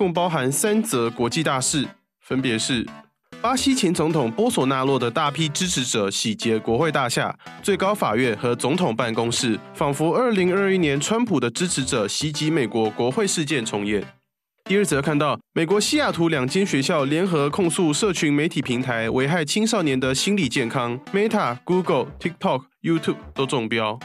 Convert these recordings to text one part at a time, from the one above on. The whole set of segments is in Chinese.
共包含三则国际大事，分别是：巴西前总统波索纳洛的大批支持者洗劫国会大厦、最高法院和总统办公室，仿佛2021年川普的支持者袭击美国国会事件重演。第二则看到，美国西雅图两间学校联合控诉社群媒体平台危害青少年的心理健康，Meta、Google、TikTok、YouTube 都中标。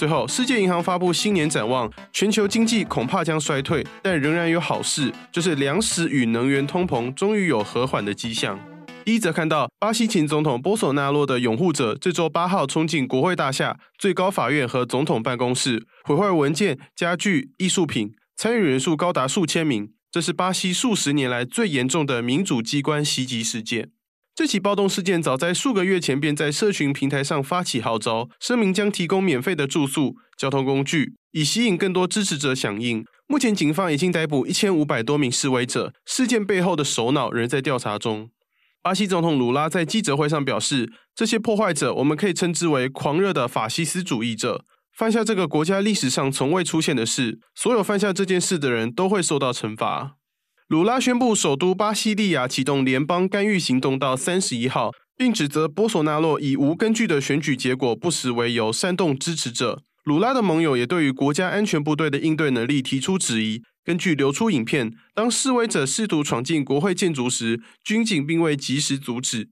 最后，世界银行发布新年展望，全球经济恐怕将衰退，但仍然有好事，就是粮食与能源通膨终于有和缓的迹象。一则看到，巴西前总统波索纳洛的拥护者这周八号冲进国会大厦、最高法院和总统办公室，毁坏文件、家具、艺术品，参与人数高达数千名。这是巴西数十年来最严重的民主机关袭击事件。这起暴动事件早在数个月前便在社群平台上发起号召，声明将提供免费的住宿、交通工具，以吸引更多支持者响应。目前警方已经逮捕一千五百多名示威者，事件背后的首脑仍在调查中。巴西总统鲁拉在记者会上表示：“这些破坏者，我们可以称之为狂热的法西斯主义者，犯下这个国家历史上从未出现的事。所有犯下这件事的人都会受到惩罚。”鲁拉宣布，首都巴西利亚启动联邦干预行动到三十一号，并指责波索纳洛以无根据的选举结果不实为由煽动支持者。鲁拉的盟友也对于国家安全部队的应对能力提出质疑。根据流出影片，当示威者试图闯进国会建筑时，军警并未及时阻止。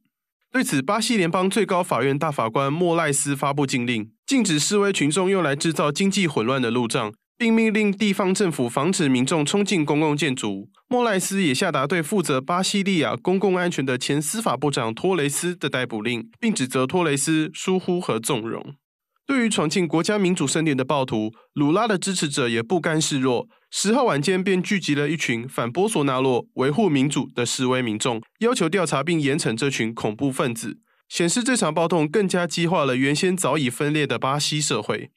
对此，巴西联邦最高法院大法官莫赖斯发布禁令，禁止示威群众用来制造经济混乱的路障。并命令地方政府防止民众冲进公共建筑。莫赖斯也下达对负责巴西利亚公共安全的前司法部长托雷斯的逮捕令，并指责托雷斯疏忽和纵容。对于闯进国家民主圣殿的暴徒，鲁拉的支持者也不甘示弱。十号晚间便聚集了一群反波索纳洛、维护民主的示威民众，要求调查并严惩这群恐怖分子，显示这场暴动更加激化了原先早已分裂的巴西社会。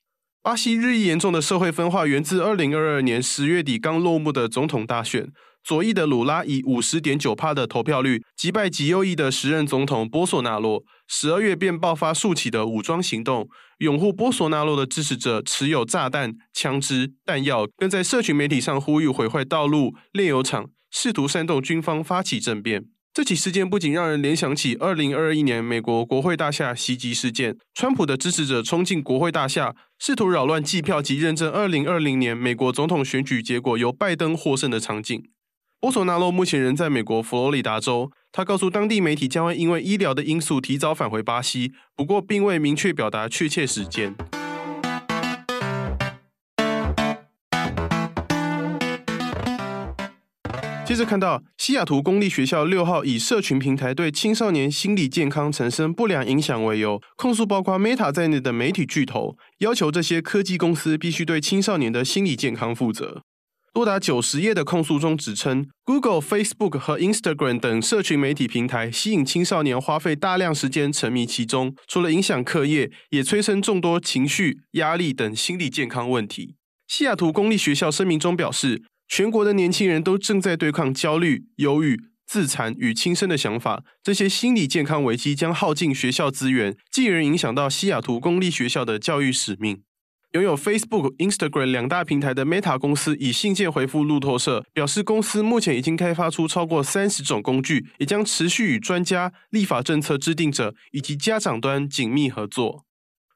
巴西日益严重的社会分化源自二零二二年十月底刚落幕的总统大选。左翼的鲁拉以五十点九趴的投票率击败极右翼的时任总统波索纳洛。十二月便爆发数起的武装行动，拥护波索纳洛的支持者持有炸弹、枪支、弹药，更在社群媒体上呼吁毁坏道路、炼油厂，试图煽动军方发起政变。这起事件不仅让人联想起二零二一年美国国会大厦袭击事件，川普的支持者冲进国会大厦，试图扰乱计票及认证二零二零年美国总统选举结果由拜登获胜的场景。波索纳洛目前仍在美国佛罗里达州，他告诉当地媒体将会因为医疗的因素提早返回巴西，不过并未明确表达确切时间。接着看到，西雅图公立学校六号以社群平台对青少年心理健康产生不良影响为由，控诉包括 Meta 在内的媒体巨头，要求这些科技公司必须对青少年的心理健康负责。多达九十页的控诉中指称，Google、Facebook 和 Instagram 等社群媒体平台吸引青少年花费大量时间沉迷其中，除了影响课业，也催生众多情绪、压力等心理健康问题。西雅图公立学校声明中表示，全国的年轻人都正在对抗焦虑、忧郁、自残与轻生的想法。这些心理健康危机将耗尽学校资源，进而影响到西雅图公立学校的教育使命。拥有 Facebook、Instagram 两大平台的 Meta 公司以信件回复路透社，表示公司目前已经开发出超过三十种工具，也将持续与专家、立法政策制定者以及家长端紧密合作。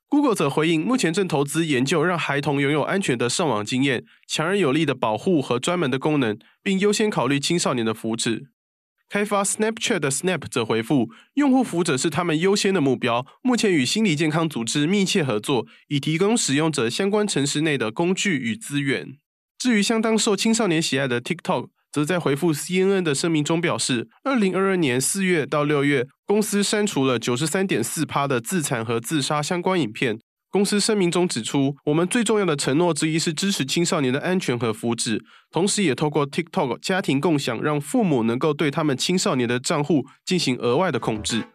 Google 则回应，目前正投资研究让孩童拥有安全的上网经验、强而有力的保护和专门的功能，并优先考虑青少年的福祉。开发 Snapchat 的 Snap 则回复，用户福祉是他们优先的目标。目前与心理健康组织密切合作，以提供使用者相关城市内的工具与资源。至于相当受青少年喜爱的 TikTok，则在回复 CNN 的声明中表示，二零二二年四月到六月，公司删除了九十三点四趴的自残和自杀相关影片。公司声明中指出，我们最重要的承诺之一是支持青少年的安全和福祉，同时也透过 TikTok 家庭共享，让父母能够对他们青少年的账户进行额外的控制。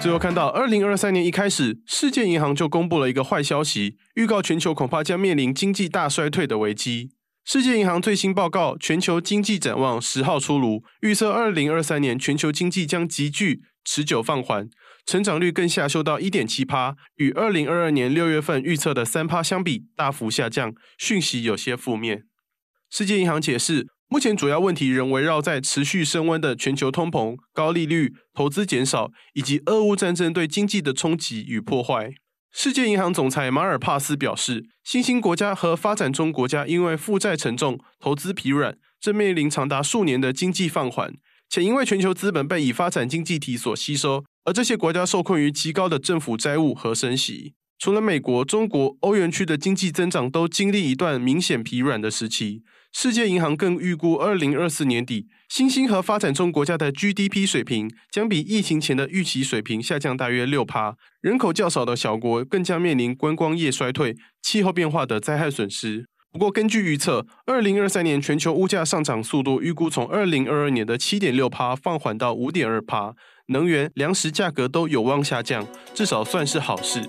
最后看到，二零二三年一开始，世界银行就公布了一个坏消息，预告全球恐怕将面临经济大衰退的危机。世界银行最新报告《全球经济展望》十号出炉，预测二零二三年全球经济将急剧持久放缓，成长率更下修到一点七趴，与二零二二年六月份预测的三趴相比大幅下降，讯息有些负面。世界银行解释，目前主要问题仍围绕在持续升温的全球通膨、高利率、投资减少以及俄乌战争对经济的冲击与破坏。世界银行总裁马尔帕斯表示，新兴国家和发展中国家因为负债沉重、投资疲软，正面临长达数年的经济放缓，且因为全球资本被已发展经济体所吸收，而这些国家受困于极高的政府债务和升息。除了美国、中国、欧元区的经济增长都经历一段明显疲软的时期。世界银行更预估，二零二四年底，新兴和发展中国家的 GDP 水平将比疫情前的预期水平下降大约六趴。人口较少的小国更将面临观光业衰退、气候变化的灾害损失。不过，根据预测，二零二三年全球物价上涨速度预估从二零二二年的七点六趴放缓到五点二趴，能源、粮食价格都有望下降，至少算是好事。